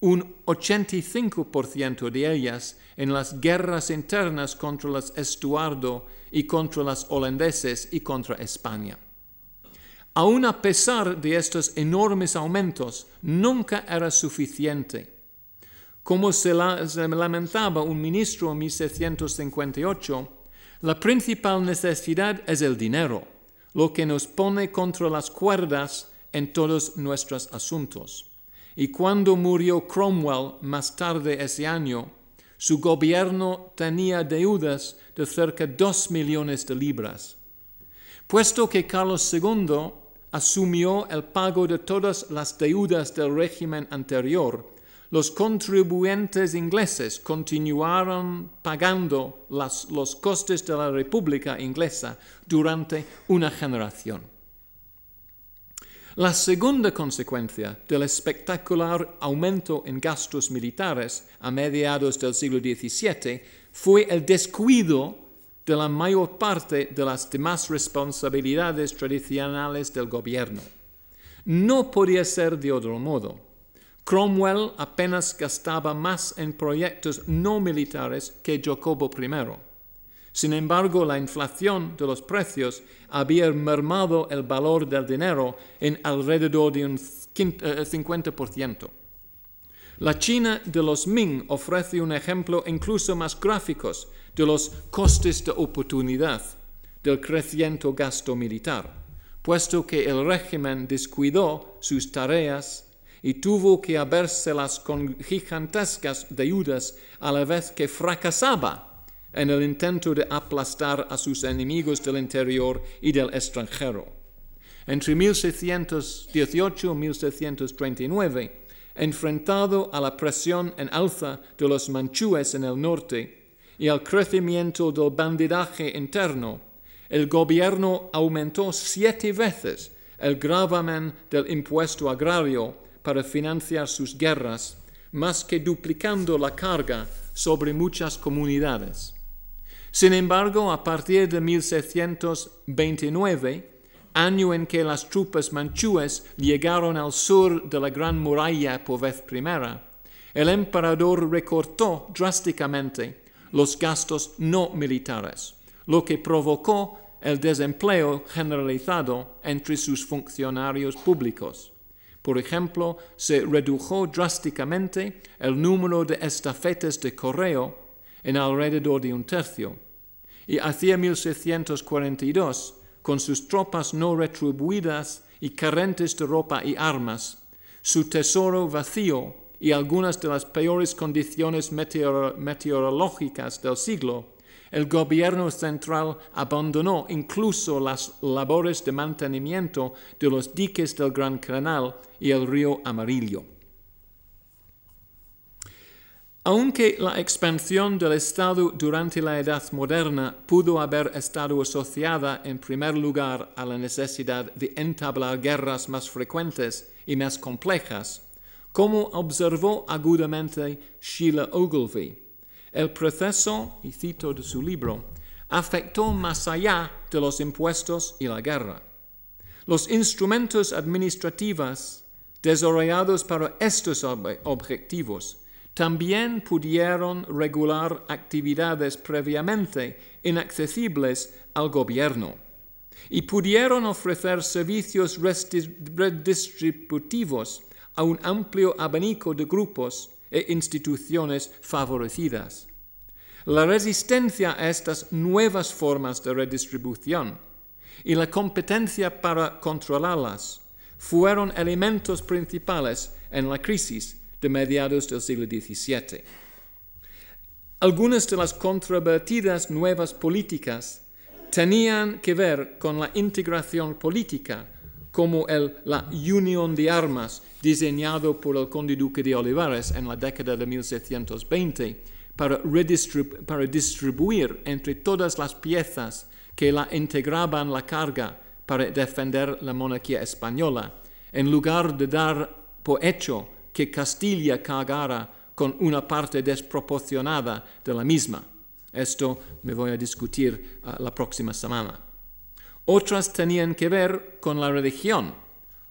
un 85% de ellas en las guerras internas contra los Estuardo y contra los holandeses y contra España. Aun a pesar de estos enormes aumentos, nunca era suficiente. Como se, lamentaba un ministro en 1758, la principal necesidad es el dinero, lo que nos pone contra las cuerdas en todos nuestros asuntos. Y cuando murió Cromwell más tarde ese año, su gobierno tenía deudas de cerca de dos millones de libras. Puesto que Carlos II asumió el pago de todas las deudas del régimen anterior, los contribuyentes ingleses continuaron pagando los costes de la República inglesa durante una generación. La segunda consecuencia del espectacular aumento en gastos militares a mediados del siglo XVII fue el descuido de la mayor parte de las demás responsabilidades tradicionales del gobierno. No podía ser de otro modo. Cromwell apenas gastaba más en proyectos no militares que Jacobo I. Sin embargo, la inflación de los precios había mermado el valor del dinero en alrededor de un 50%. Eh, la China de los Ming ofrece un ejemplo incluso más gráfico de los costes de oportunidad del creciente gasto militar, puesto que el régimen descuidó sus tareas y tuvo que habérselas con gigantescas deudas a la vez que fracasaba en el intento de aplastar a sus enemigos del interior y del extranjero. Entre 1618 y 1639, enfrentado a la presión en alza de los manchúes en el norte y al crecimiento del bandidaje interno, el gobierno aumentó siete veces el gravamen del impuesto agrario para financiar sus guerras, más que duplicando la carga sobre muchas comunidades. Sin embargo, a partir de 1629, año en que las tropas manchúes llegaron al sur de la Gran Muralla por vez primera, el emperador recortó drásticamente los gastos no militares, lo que provocó el desempleo generalizado entre sus funcionarios públicos. Por ejemplo, se redujo drásticamente el número de estafetes de correo en alrededor de un tercio. Y hacia 1642, con sus tropas no retribuidas y carentes de ropa y armas, su tesoro vacío y algunas de las peores condiciones meteorológicas del siglo, el gobierno central abandonó incluso las labores de mantenimiento de los diques del Gran Canal y el río Amarillo. Aunque la expansión del Estado durante la Edad Moderna pudo haber estado asociada en primer lugar a la necesidad de entablar guerras más frecuentes y más complejas, como observó agudamente Sheila Ogilvy, el proceso, y cito de su libro, afectó más allá de los impuestos y la guerra. Los instrumentos administrativos desarrollados para estos objetivos también pudieron regular actividades previamente inaccesibles al gobierno y pudieron ofrecer servicios redistributivos a un amplio abanico de grupos e instituciones favorecidas. La resistencia a estas nuevas formas de redistribución y la competencia para controlarlas fueron elementos principales en la crisis de mediados del siglo XVII. Algunas de las controvertidas nuevas políticas tenían que ver con la integración política, como la Unión de Armas diseñado por el conde duque de Olivares en la década de 1720 para, para distribuir entre todas las piezas que la integraban la carga para defender la monarquía española, en lugar de dar por hecho que Castilla cargara con una parte desproporcionada de la misma. Esto me voy a discutir uh, la próxima semana. Otras tenían que ver con la religión,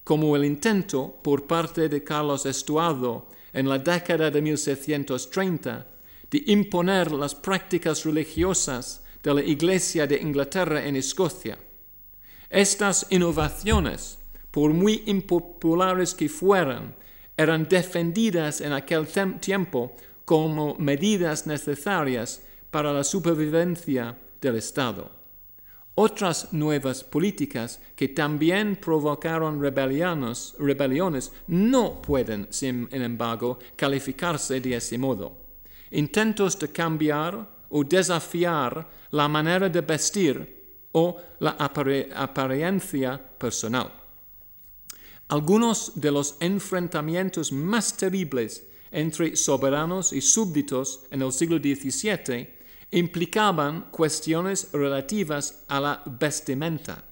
como el intento por parte de Carlos Estuardo en la década de 1730 de imponer las prácticas religiosas de la Iglesia de Inglaterra en Escocia. Estas innovaciones, por muy impopulares que fueran, eran defendidas en aquel tiempo como medidas necesarias para la supervivencia del Estado. Otras nuevas políticas que también provocaron rebeliones no pueden, sin embargo, calificarse de ese modo. Intentos de cambiar o desafiar la manera de vestir o la apariencia personal. Algunos de los enfrentamientos más terribles entre soberanos y súbditos en el siglo XVII implicaban cuestiones relativas a la vestimenta.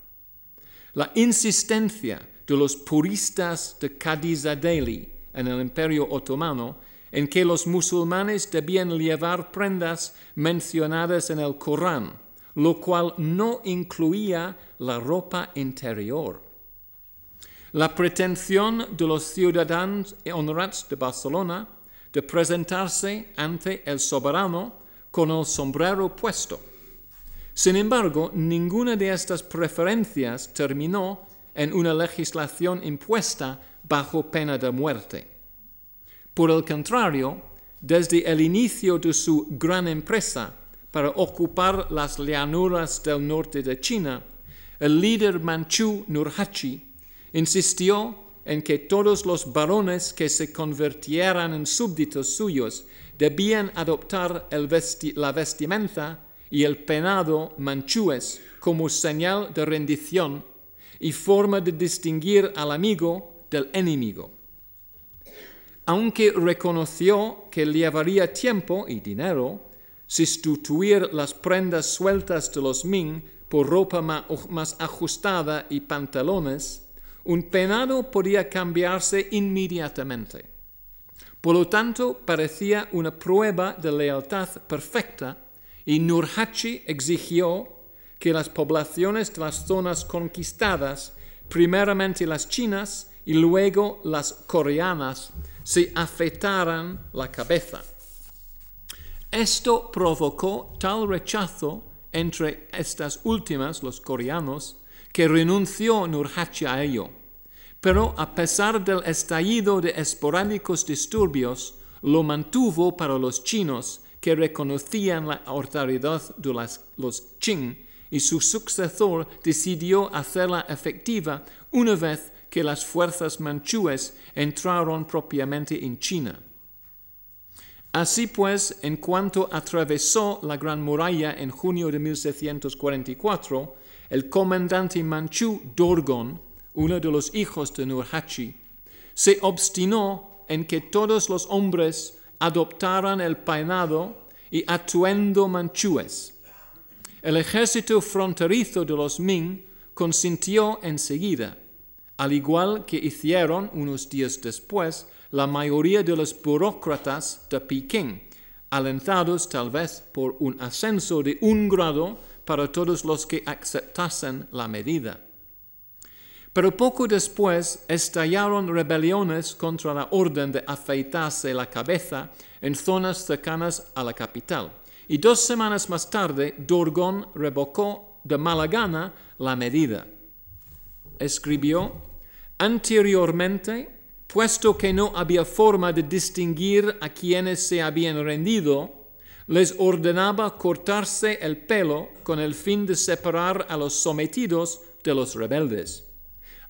La insistencia de los puristas de Cadizadeli en el Imperio Otomano en que los musulmanes debían llevar prendas mencionadas en el Corán, lo cual no incluía la ropa interior. la pretensión de los ciudadanos honrados de Barcelona de presentarse ante el soberano con el sombrero puesto. Sin embargo, ninguna de estas preferencias terminó en una legislación impuesta bajo pena de muerte. Por el contrario, desde el inicio de su gran empresa para ocupar las llanuras del norte de China, el líder manchú Nurhaci insistió en que todos los varones que se convirtieran en súbditos suyos debían adoptar la vestimenta y el penado manchúes como señal de rendición y forma de distinguir al amigo del enemigo. Aunque reconoció que llevaría tiempo y dinero sustituir las prendas sueltas de los Ming por ropa más ajustada y pantalones, un penado podía cambiarse inmediatamente. Por lo tanto, parecía una prueba de lealtad perfecta y Nurhaci exigió que las poblaciones de las zonas conquistadas, primeramente las chinas y luego las coreanas, se afeitaran la cabeza. Esto provocó tal rechazo entre estas últimas, los coreanos, que renunció Nurhaci a ello. Pero a pesar del estallido de esporádicos disturbios, lo mantuvo para los chinos que reconocían la autoridad de los Qing y su sucesor decidió hacerla efectiva una vez que las fuerzas manchúes entraron propiamente en China. Así pues, en cuanto atravesó la Gran Muralla en junio de 1644, el comandante manchú Dorgon, uno de los hijos de Nurhaci, se obstinó en que todos los hombres adoptaran el peinado y atuendo manchúes. El ejército fronterizo de los Ming consintió enseguida, al igual que hicieron unos días después la mayoría de los burócratas de Pekín, alentados tal vez por un ascenso de un grado para todos los que aceptasen la medida. Pero poco después estallaron rebeliones contra la orden de afeitarse la cabeza en zonas cercanas a la capital y dos semanas más tarde Dorgón revocó de mala gana la medida. Escribió, anteriormente, puesto que no había forma de distinguir a quienes se habían rendido, les ordenaba cortarse el pelo con el fin de separar a los sometidos de los rebeldes.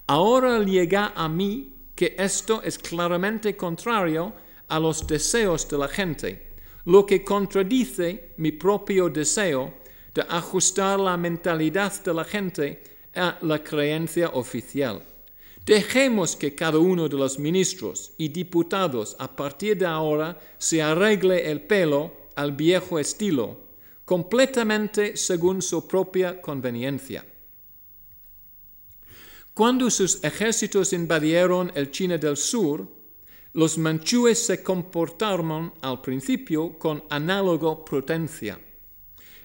Ahora llega a mí que esto es claramente contrario a los deseos de la gente lo que contradice mi propio deseo de ajustar la mentalidad de la gente a la creencia oficial. Dejemos que cada uno de los ministros y diputados a partir de ahora se arregle el pelo al viejo estilo, completamente según su propia conveniencia. Cuando sus ejércitos invadieron el China del Sur, los manchúes se comportaron al principio con análogo prudencia.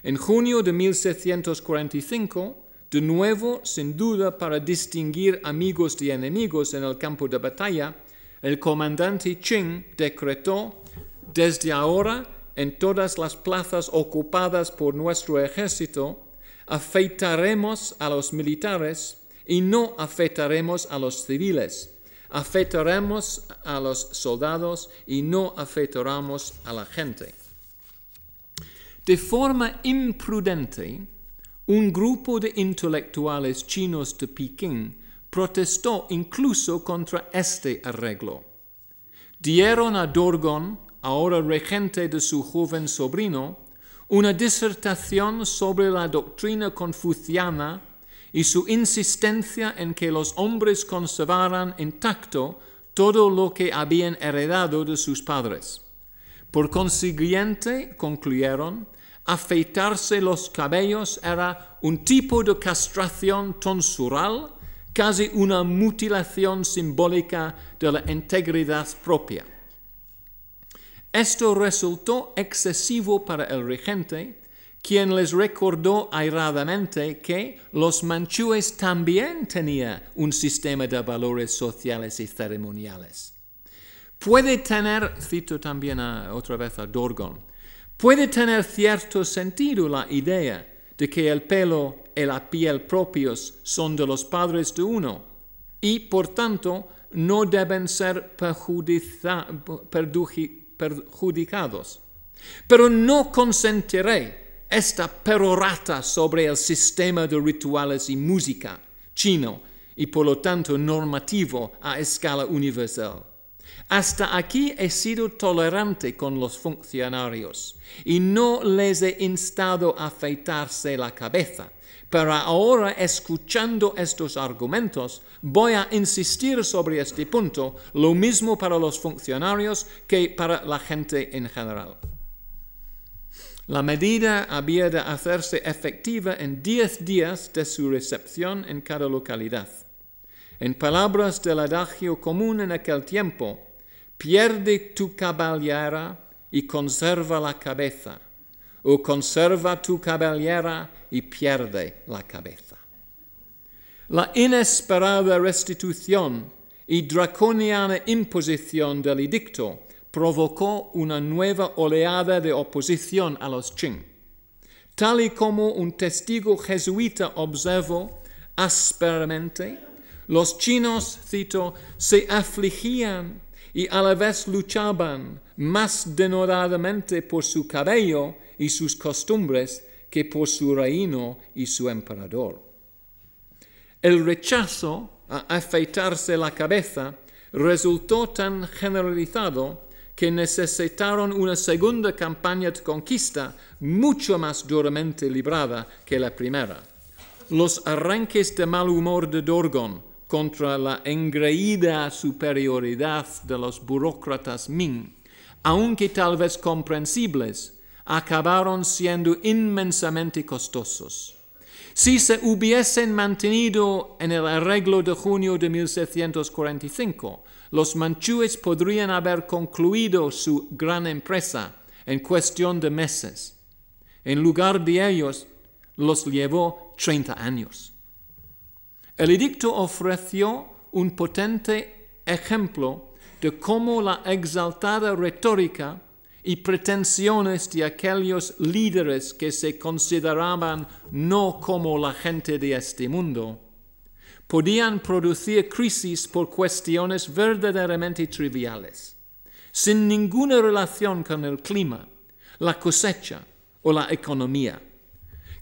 En junio de 1645, de nuevo, sin duda para distinguir amigos de enemigos en el campo de batalla, el comandante Qing decretó, desde ahora, en todas las plazas ocupadas por nuestro ejército, afeitaremos a los militares y no afeitaremos a los civiles afectaremos a los soldados y no afectaremos a la gente. De forma imprudente, un grupo de intelectuales chinos de Pekín protestó incluso contra este arreglo. Dieron a Dorgon, ahora regente de su joven sobrino, una disertación sobre la doctrina confuciana y su insistencia en que los hombres conservaran intacto todo lo que habían heredado de sus padres. Por consiguiente, concluyeron, afeitarse los cabellos era un tipo de castración tonsural, casi una mutilación simbólica de la integridad propia. Esto resultó excesivo para el regente, quien les recordó airadamente que los manchúes también tenían un sistema de valores sociales y ceremoniales. Puede tener, cito también otra vez a Dorgon, puede tener cierto sentido la idea de que el pelo y la piel propios son de los padres de uno y, por tanto, no deben ser perjudicados. Pero no consentiré esta perorata sobre el sistema de rituales y música chino y por lo tanto normativo a escala universal. Hasta aquí he sido tolerante con los funcionarios y no les he instado a afeitarse la cabeza. Pero ahora, escuchando estos argumentos, voy a insistir sobre este punto, lo mismo para los funcionarios que para la gente en general. La medida había de hacerse efectiva en diez días de su recepción en cada localidad. En palabras del adagio común en aquel tiempo, pierde tu caballera y conserva la cabeza, o conserva tu caballera y pierde la cabeza. La inesperada restitución y draconiana imposición del edicto provocó una nueva oleada de oposición a los Qing. Tal y como un testigo jesuita observó ásperamente, los chinos, cito, se afligían y a la vez luchaban más denodadamente por su cabello y sus costumbres que por su reino y su emperador. El rechazo a afeitarse la cabeza resultó tan generalizado que necesitaron una segunda campaña de conquista mucho más duramente librada que la primera. Los arranques de mal humor de Dorgon contra la engreída superioridad de los burócratas Ming, aunque tal vez comprensibles, acabaron siendo inmensamente costosos. Si se hubiesen mantenido en el arreglo de junio de 1745, los manchúes podrían haber concluido su gran empresa en cuestión de meses. En lugar de ellos, los llevó 30 años. El edicto ofreció un potente ejemplo de cómo la exaltada retórica y pretensiones de aquellos líderes que se consideraban no como la gente de este mundo, podían producir crisis por cuestiones verdaderamente triviales, sin ninguna relación con el clima, la cosecha o la economía,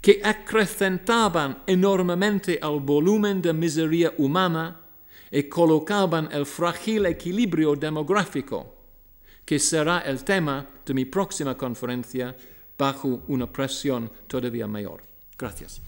que acrecentaban enormemente el volumen de miseria humana y colocaban el frágil equilibrio demográfico, que será el tema de mi próxima conferencia bajo una presión todavía mayor. Gracias.